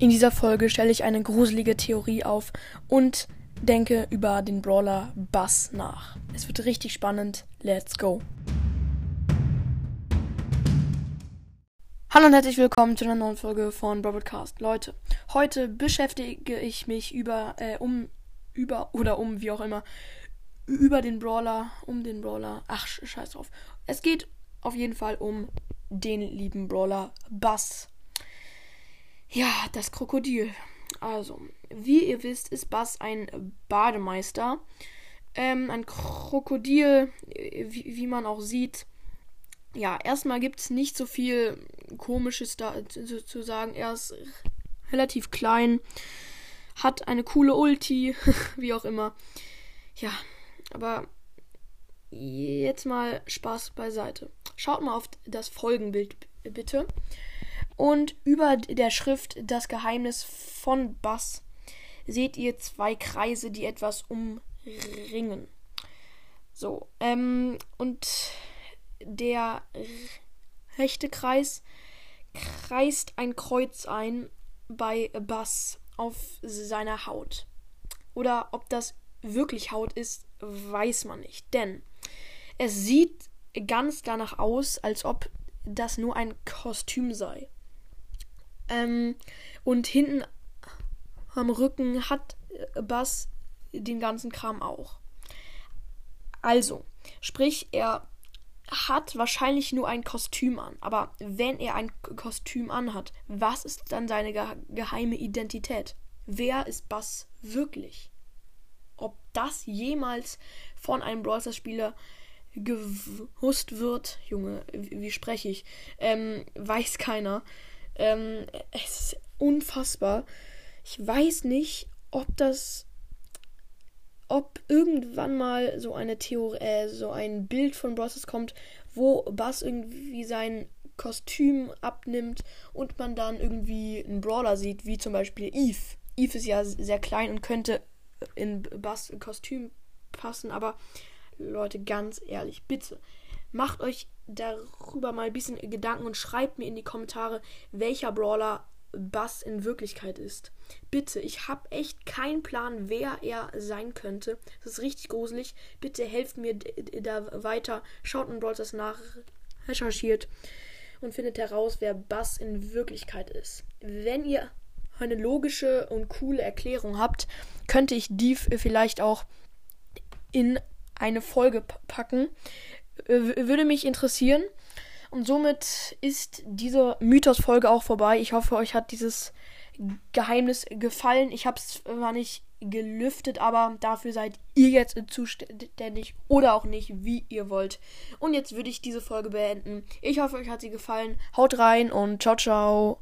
In dieser Folge stelle ich eine gruselige Theorie auf und denke über den Brawler Bass nach. Es wird richtig spannend. Let's go. Hallo und herzlich willkommen zu einer neuen Folge von Broadcast. Leute, heute beschäftige ich mich über, äh, um, über oder um, wie auch immer, über den Brawler, um den Brawler. Ach, scheiß drauf. Es geht auf jeden Fall um den lieben Brawler Bass. Ja, das Krokodil. Also, wie ihr wisst, ist Bass ein Bademeister. Ähm, ein Krokodil, wie, wie, man auch sieht. Ja, erstmal gibt es nicht so viel Komisches da zu, zu sagen. Er ist relativ klein, hat eine coole Ulti, wie auch immer. Ja, aber jetzt mal Spaß beiseite. Schaut mal auf das Folgenbild bitte. Und über der Schrift Das Geheimnis von Bass seht ihr zwei Kreise, die etwas umringen. So, ähm, und der rechte Kreis kreist ein Kreuz ein bei Bass auf seiner Haut. Oder ob das wirklich Haut ist, weiß man nicht. Denn es sieht ganz danach aus, als ob das nur ein Kostüm sei. Ähm, und hinten am Rücken hat Bass den ganzen Kram auch. Also, sprich, er hat wahrscheinlich nur ein Kostüm an. Aber wenn er ein Kostüm anhat, was ist dann seine ge geheime Identität? Wer ist Bass wirklich? Ob das jemals von einem Brawl Spieler gewusst wird, Junge, wie, wie spreche ich, ähm, weiß keiner. Ähm, es ist unfassbar. Ich weiß nicht, ob das. Ob irgendwann mal so eine Theorie, äh, so ein Bild von Bosses kommt, wo Bass irgendwie sein Kostüm abnimmt und man dann irgendwie einen Brawler sieht, wie zum Beispiel Eve. Eve ist ja sehr klein und könnte in Bass Kostüm passen, aber Leute, ganz ehrlich, bitte macht euch darüber mal ein bisschen Gedanken und schreibt mir in die Kommentare, welcher Brawler Bass in Wirklichkeit ist. Bitte, ich habe echt keinen Plan, wer er sein könnte. Das ist richtig gruselig. Bitte helft mir da weiter. Schaut in Brawlers nach, recherchiert und findet heraus, wer Bass in Wirklichkeit ist. Wenn ihr eine logische und coole Erklärung habt, könnte ich die vielleicht auch in eine Folge packen. Würde mich interessieren. Und somit ist diese Mythos-Folge auch vorbei. Ich hoffe, euch hat dieses Geheimnis gefallen. Ich habe es zwar nicht gelüftet, aber dafür seid ihr jetzt zuständig oder auch nicht, wie ihr wollt. Und jetzt würde ich diese Folge beenden. Ich hoffe, euch hat sie gefallen. Haut rein und ciao, ciao.